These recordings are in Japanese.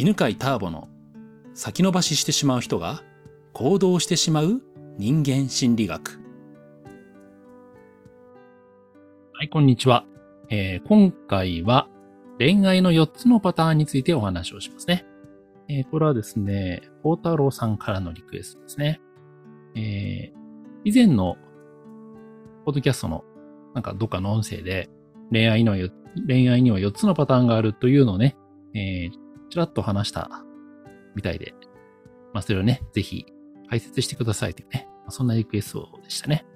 犬飼ターボの先延ばししてしまう人が行動してしまう人間心理学。はい、こんにちは。えー、今回は恋愛の4つのパターンについてお話をしますね。えー、これはですね、大太郎さんからのリクエストですね。えー、以前のポッドキャストのなんかどっかの音声で恋愛の恋愛には4つのパターンがあるというのをね、えー、ちらっと話したみたいで、まあそれをね、ぜひ解説してくださいというね、まそんなリクエストでしたね。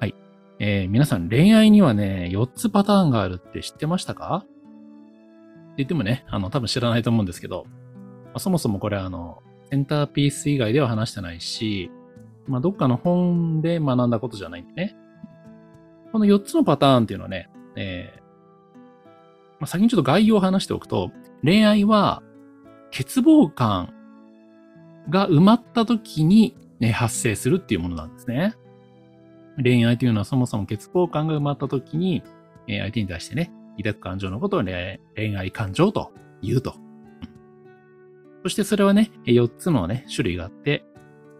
はい。えー、皆さん恋愛にはね、4つパターンがあるって知ってましたか？って言ってもね、あの、多分知らないと思うんですけど、まあ、そもそもこれあの、センターピース以外では話してないし、まあ、どっかの本で学んだことじゃないんでね。この4つのパターンっていうのはね、えー、まあ、先にちょっと概要を話しておくと、恋愛は欠乏感が埋まった時に、ね、発生するっていうものなんですね。恋愛というのはそもそも欠乏感が埋まった時に、え、相手に対してね、抱く感情のことを、恋愛感情と言うと。そしてそれはね、4つのね、種類があって、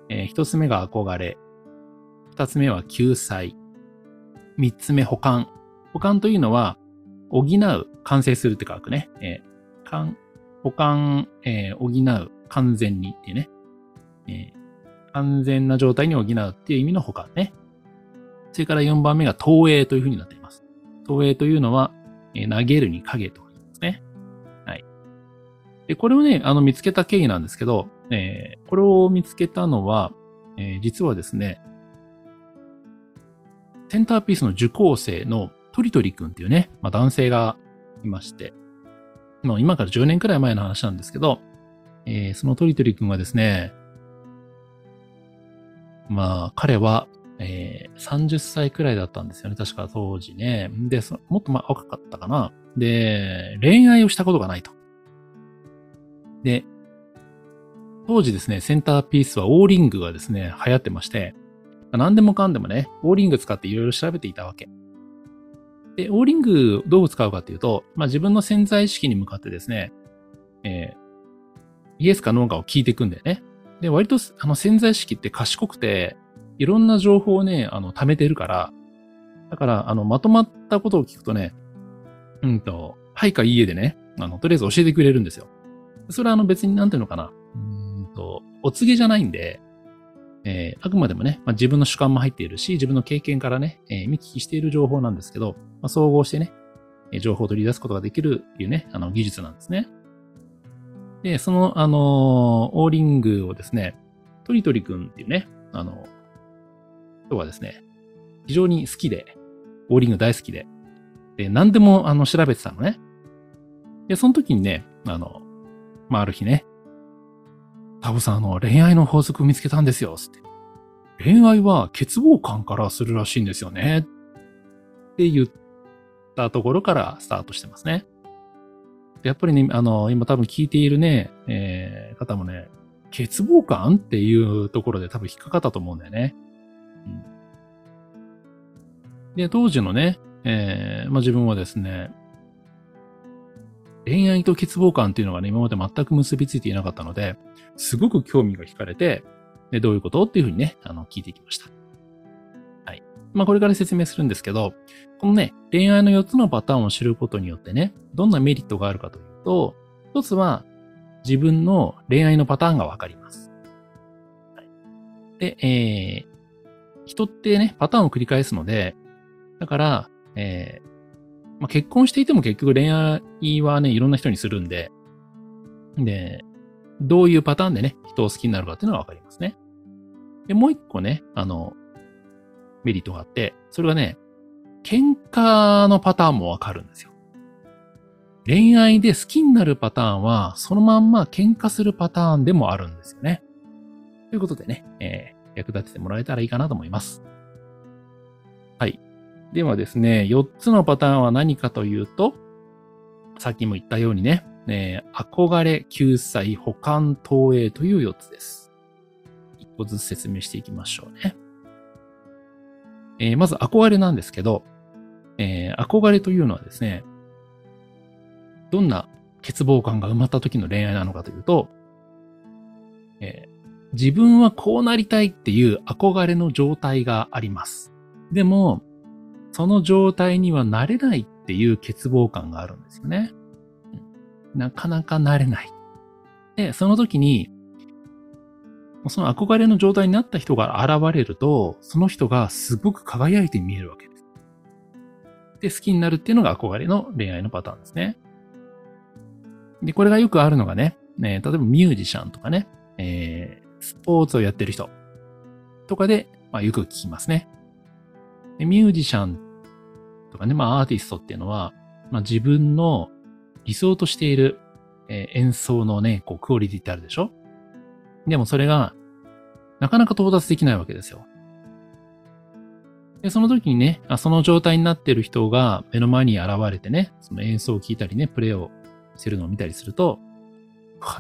えー、1つ目が憧れ、2つ目は救済、3つ目保管。保管というのは、補う、完成するって書くね。えー、保管、えー、補う、完全にっていうね。えー、完全な状態に補うっていう意味の保管ね。それから4番目が投影というふうになっています。投影というのは、えー、投げるに影と言いますね。はい。で、これをね、あの、見つけた経緯なんですけど、えー、これを見つけたのは、えー、実はですね、センターピースの受講生のトリトリ君っていうね、まあ、男性がいまして、もう今から10年くらい前の話なんですけど、えー、そのトリトリ君はですね、まあ、彼は、えー、30歳くらいだったんですよね。確か当時ね。で、もっとま若かったかな。で、恋愛をしたことがないと。で、当時ですね、センターピースはオーリングがですね、流行ってまして、何でもかんでもね、オーリング使っていろいろ調べていたわけ。で、オーリングどう使うかっていうと、まあ、自分の潜在意識に向かってですね、えー、イエスかノーかを聞いていくんだよね。で、割とあの潜在意識って賢くて、いろんな情報をね、あの、貯めてるから、だから、あの、まとまったことを聞くとね、うんと、はいかいいえでね、あの、とりあえず教えてくれるんですよ。それはあの別になんていうのかな、うんと、お告げじゃないんで、えー、あくまでもね、まあ、自分の主観も入っているし、自分の経験からね、えー、見聞きしている情報なんですけど、まあ、総合してね、情報を取り出すことができるっていうね、あの技術なんですね。で、その、あの、オーリングをですね、トリトリ君っていうね、あの、人はですね、非常に好きで、オーリング大好きで、で、何でも、あの、調べてたのね。で、その時にね、あの、まあ、ある日ね、タブさん、あの、恋愛の法則見つけたんですよ、つって。恋愛は欠乏感からするらしいんですよね。って言ったところからスタートしてますね。やっぱりね、あの、今多分聞いているね、えー、方もね、欠乏感っていうところで多分引っかかったと思うんだよね。うん、で、当時のね、えー、まあ、自分はですね、恋愛と欠乏感っていうのがね、今まで全く結びついていなかったので、すごく興味が惹かれて、で、どういうことっていうふうにね、あの、聞いていきました。はい。まあ、これから説明するんですけど、このね、恋愛の4つのパターンを知ることによってね、どんなメリットがあるかというと、一つは、自分の恋愛のパターンがわかります。はい、で、えー、人ってね、パターンを繰り返すので、だから、えー、まあ、結婚していても結局恋愛はね、いろんな人にするんで、で、どういうパターンでね、人を好きになるかっていうのがわかりますね。で、もう一個ね、あの、メリットがあって、それがね、喧嘩のパターンもわかるんですよ。恋愛で好きになるパターンは、そのまんま喧嘩するパターンでもあるんですよね。ということでね、えー、役立ててもらえたらいいかなと思います。ではですね、4つのパターンは何かというと、さっきも言ったようにね、えー、憧れ、救済、保管、投影という4つです。一個ずつ説明していきましょうね。えー、まず憧れなんですけど、えー、憧れというのはですね、どんな欠乏感が埋まった時の恋愛なのかというと、えー、自分はこうなりたいっていう憧れの状態があります。でも、その状態にはなれないっていう欠乏感があるんですよね。なかなかなれない。で、その時に、その憧れの状態になった人が現れると、その人がすごく輝いて見えるわけです。で、好きになるっていうのが憧れの恋愛のパターンですね。で、これがよくあるのがね、ね例えばミュージシャンとかね、えー、スポーツをやってる人とかで、まあ、よく聞きますね。でミュージシャンとかね、まあアーティストっていうのは、まあ自分の理想としている、えー、演奏のね、こうクオリティってあるでしょ？でもそれが、なかなか到達できないわけですよ。で、その時にね、その状態になってる人が目の前に現れてね、その演奏を聴いたりね、プレイをしてるのを見たりすると、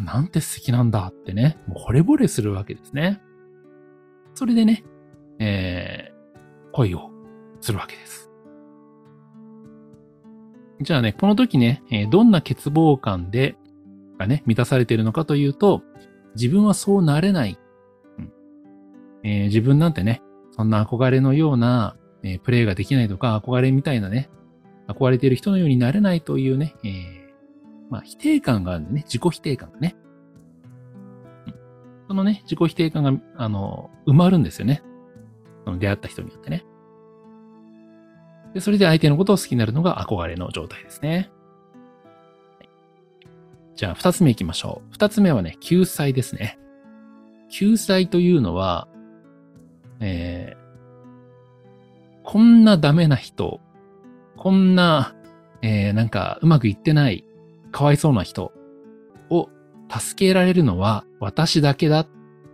なんて素敵なんだってね、もう惚れ惚れするわけですね。それでね、えー、恋をするわけです。じゃあね、この時ね、えどんな欠乏感で、がね、満たされているのかというと、自分はそうなれない。うんえー、自分なんてね、そんな憧れのような、えー、プレイができないとか、憧れみたいなね、憧れている人のようになれないというね、えー、まあ、否定感があるんでね、自己否定感がね。そのね、自己否定感が、あの、埋まるんですよね。その出会った人によってね。で、それで相手のことを好きになるのが憧れの状態ですね。じゃあ、二つ目行きましょう。二つ目はね、救済ですね。救済というのは、えー、こんなダメな人、こんな、えー、なんかうまくいってないかわいそうな人を助けられるのは私だけだ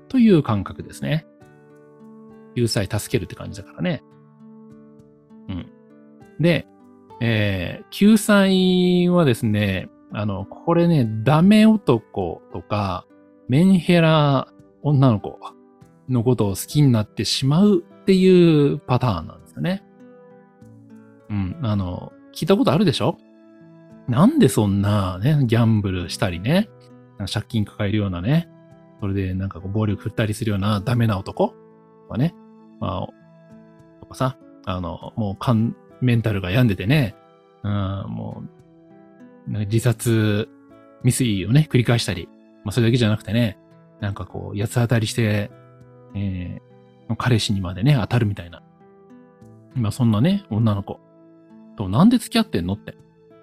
という感覚ですね。救済助けるって感じだからね。うん。で、えー、救済はですね、あの、これね、ダメ男とか、メンヘラ女の子のことを好きになってしまうっていうパターンなんですよね。うん、あの、聞いたことあるでしょ？なんでそんなね、ギャンブルしたりね、借金抱えるようなね、それでなんかこう暴力振ったりするようなダメな男とかね、まあ、とかさ、あの、もうかん、メンタルが病んでてね、うん、もう、自殺未遂をね、繰り返したり、まあそれだけじゃなくてね、なんかこう、八つ当たりして、えー、彼氏にまでね、当たるみたいな。今そんなね、女の子となんで付き合ってんのって。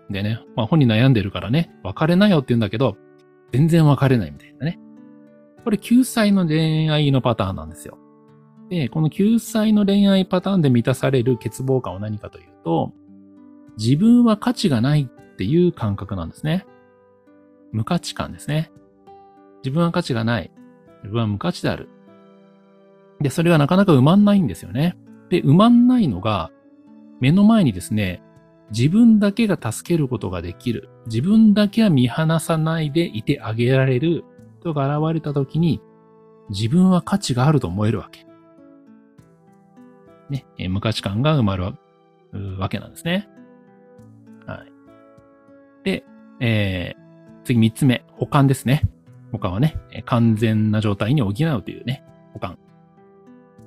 でね、まあ本人悩んでるからね、別れなよって言うんだけど、全然別れないみたいなね。これ救済の恋愛のパターンなんですよ。で、この救済の恋愛パターンで満たされる欠乏感は何かというと、自分は価値がないっていう感覚なんですね。無価値観ですね。自分は価値がない。自分は無価値である。で、それがなかなか埋まんないんですよね。で、埋まんないのが、目の前にですね、自分だけが助けることができる。自分だけは見放さないでいてあげられる人が現れたときに、自分は価値があると思えるわけ。ね、え無価値観が生まるわけなんですね。はい。で、えー、次三つ目、保管ですね。保管はね、完全な状態に補うというね、保管。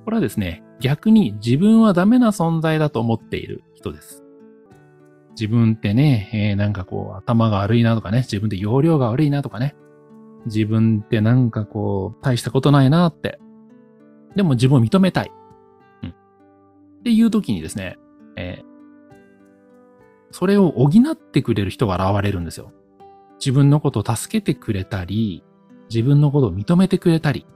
これはですね、逆に自分はダメな存在だと思っている人です。自分ってね、えー、なんかこう、頭が悪いなとかね、自分って容量が悪いなとかね、自分ってなんかこう、大したことないなって。でも自分を認めたい。っていう時にですね、えー、それを補ってくれる人が現れるんですよ。自分のことを助けてくれたり、自分のことを認めてくれたり、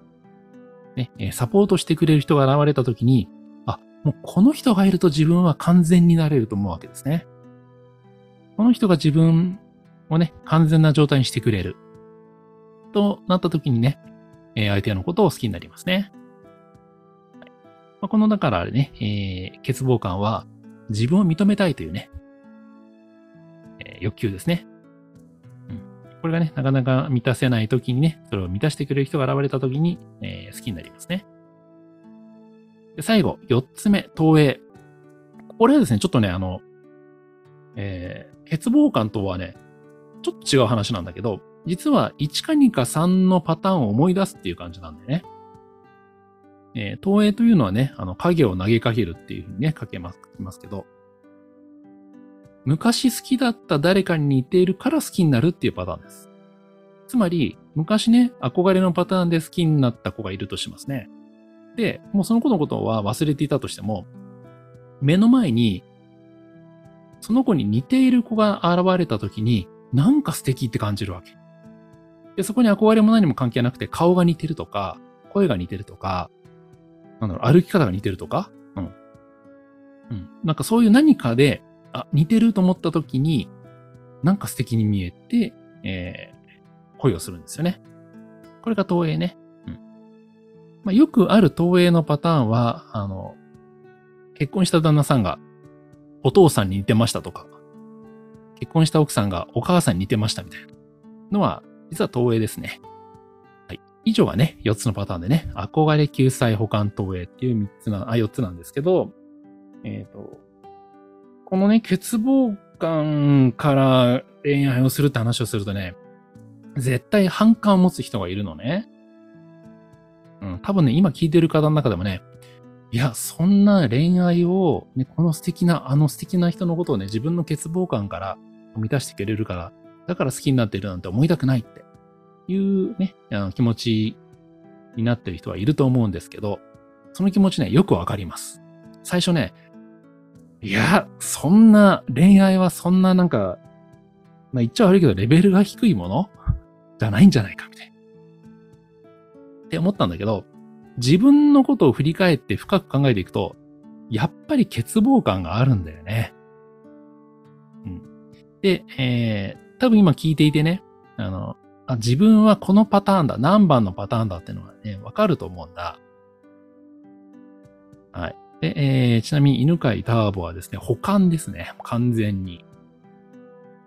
ね、サポートしてくれる人が現れた時に、あ、もうこの人がいると自分は完全になれると思うわけですね。この人が自分をね、完全な状態にしてくれる。となった時にね、相手のことを好きになりますね。まあ、この、だからね、えー、欠乏感は自分を認めたいというね、えー、欲求ですね。うん。これがね、なかなか満たせない時にね、それを満たしてくれる人が現れた時に、えー、好きになりますね。で最後、四つ目、投影。これはですね、ちょっとね、あの、えー、欠乏感とはね、ちょっと違う話なんだけど、実は1か2か3のパターンを思い出すっていう感じなんだよね。えー、投影というのはね、あの、影を投げかけるっていうふうにね、書けます、書きますけど、昔好きだった誰かに似ているから好きになるっていうパターンです。つまり、昔ね、憧れのパターンで好きになった子がいるとしますね。で、もうその子のことは忘れていたとしても、目の前に、その子に似ている子が現れた時に、なんか素敵って感じるわけ。で、そこに憧れも何も関係なくて、顔が似てるとか、声が似てるとか、なんだろう、歩き方が似てるとか、うん。うん。なんかそういう何かで、あ、似てると思った時に、なんか素敵に見えて、えー、恋をするんですよね。これが投影ね。うん。まあ、よくある投影のパターンは、あの、結婚した旦那さんがお父さんに似てましたとか、結婚した奥さんがお母さんに似てましたみたいなのは、実は投影ですね。以上がね、4つのパターンでね、憧れ救済保管投影っていう3つな、あ、4つなんですけど、えっ、ー、と、このね、欠乏感から恋愛をするって話をするとね、絶対反感を持つ人がいるのね。うん、多分ね、今聞いてる方の中でもね、いや、そんな恋愛を、ね、この素敵な、あの素敵な人のことをね、自分の欠乏感から満たしてくれるから、だから好きになってるなんて思いたくないっていうね、あの気持ちになってる人はいると思うんですけど、その気持ちね、よくわかります。最初ね、いや、そんな、恋愛はそんななんか、まあ言っちゃ悪いけど、レベルが低いもの？じゃないんじゃないか、みたいな。って思ったんだけど、自分のことを振り返って深く考えていくと、やっぱり欠乏感があるんだよね。うん。で、えー、多分今聞いていてね、あの、あ自分はこのパターンだ、何番のパターンだっていうのがね、わかると思うんだ。はい。で、えー、ちなみに犬飼ターボはですね、保管ですね。完全に。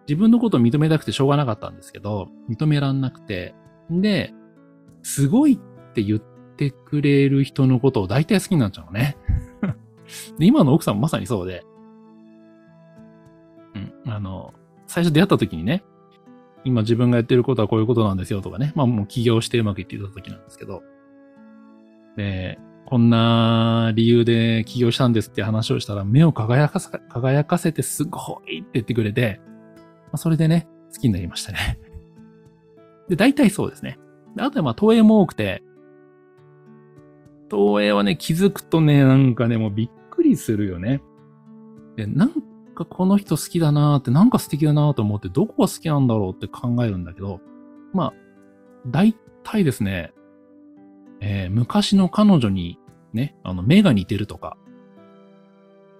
自分のことを認めたくてしょうがなかったんですけど、認めらんなくて。で、すごいって言ってくれる人のことを大体好きになっちゃうのね。で、今の奥さんもまさにそうで。うん、あの、最初出会った時にね、今自分がやってることはこういうことなんですよとかね。まあもう起業してうまくいっていた時なんですけど。で、こんな理由で起業したんですって話をしたら、目を輝かせ、輝かせてすごいって言ってくれて、まあ、それでね、好きになりましたね。で、大体そうですね。あとはまあ、投影も多くて、投影はね、気づくとね、なんかね、もうびっくりするよね。で、なんかこの人好きだなーって、なんか素敵だなーと思って、どこが好きなんだろうって考えるんだけど、まあ、大体ですね、えー、昔の彼女にね、あの、目が似てるとか、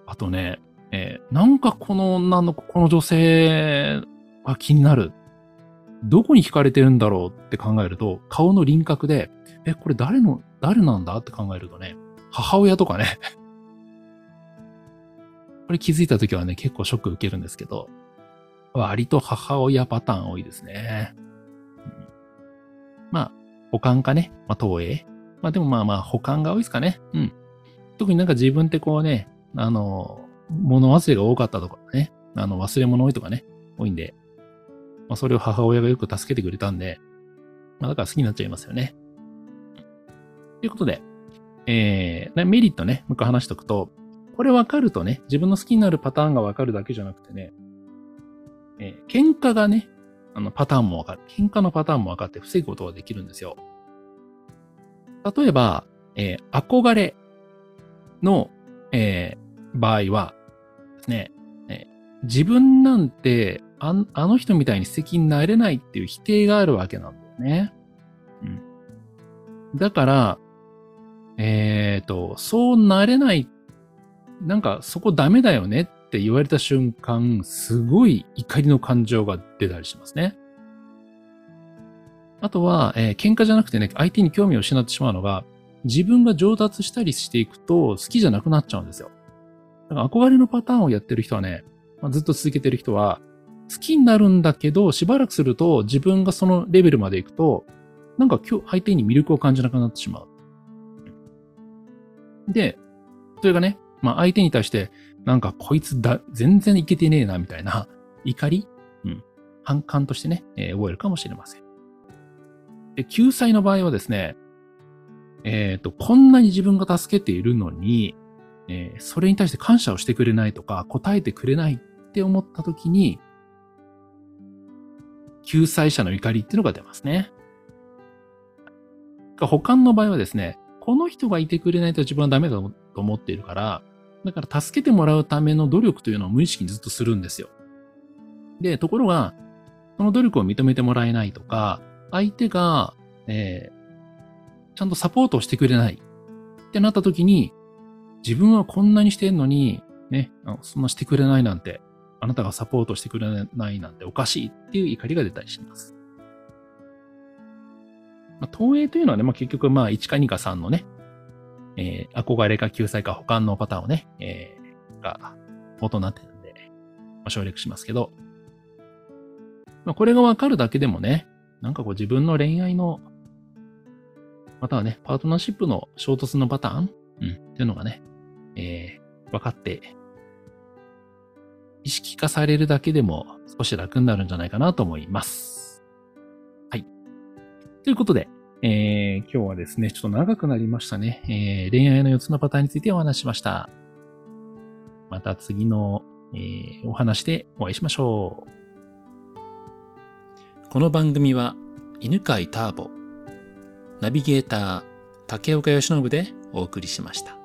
あとね、えー、なんかこの女の子、この女性が気になる。どこに惹かれてるんだろうって考えると、顔の輪郭で、え、これ誰の、誰なんだって考えるとね、母親とかねこれ気づいた時はね、結構ショック受けるんですけど、割と母親パターン多いですね。うん、まあ、保管かね、まあ、投影。まあでもまあまあ保管が多いですかね。うん。特になんか自分ってこうね、あの、物忘れが多かったとかね、あの忘れ物多いとかね、多いんで、まあそれを母親がよく助けてくれたんで、まあだから好きになっちゃいますよね。ということで、えー、メリットね、もう一回話しとくと、これ分かるとね、自分の好きになるパターンが分かるだけじゃなくてね、えー、喧嘩がね、あの、パターンも分かる。喧嘩のパターンも分かって防ぐことができるんですよ。例えば、えー、憧れの、えー、場合はですね、えー、自分なんてああの人みたいに素敵になれないっていう否定があるわけなんだよね。うん。だから、えっ、と、そうなれない、なんかそこダメだよねって言われた瞬間、すごい怒りの感情が出たりしますね。あとは、えー、喧嘩じゃなくてね、相手に興味を失ってしまうのが、自分が上達したりしていくと好きじゃなくなっちゃうんですよ。だから憧れのパターンをやってる人はね、まあ、ずっと続けてる人は、好きになるんだけど、しばらくすると自分がそのレベルまで行くと、なんか今日相手に魅力を感じなくなってしまう。で、それがね、まあ相手に対して、なんかこいつだ、全然いけてねえな、みたいな怒り？うん。反感としてね、えー、覚えるかもしれません。で、救済の場合はですね、えっ、ー、と、こんなに自分が助けているのに、えー、それに対して感謝をしてくれないとか、答えてくれないって思った時に、救済者の怒りっていうのが出ますね。保管の場合はですね、この人がいてくれないと自分はダメだと思っているから、だから助けてもらうための努力というのを無意識にずっとするんですよ。で、ところが、その努力を認めてもらえないとか、相手が、えー、ちゃんとサポートをしてくれないってなった時に、自分はこんなにしてんのに、ね、そんなしてくれないなんて、あなたがサポートしてくれないなんておかしいっていう怒りが出たりします。まあ、投影というのはね、まあ、結局、まあ、1か2か3のね、えー、憧れか救済か保管のパターンをね、えー、が元になってるんで、まあ、省略しますけど、まあ、これがわかるだけでもね、なんかこう自分の恋愛の、またはね、パートナーシップの衝突のパターンうん、っていうのがね、えー、分かって、意識化されるだけでも少し楽になるんじゃないかなと思います。はい。ということで、えー、今日はですね、ちょっと長くなりましたね。えー、恋愛の4つのパターンについてお話しました。また次の、えー、お話でお会いしましょう。この番組は、犬飼ターボ、ナビゲーター、竹岡義信でお送りしました。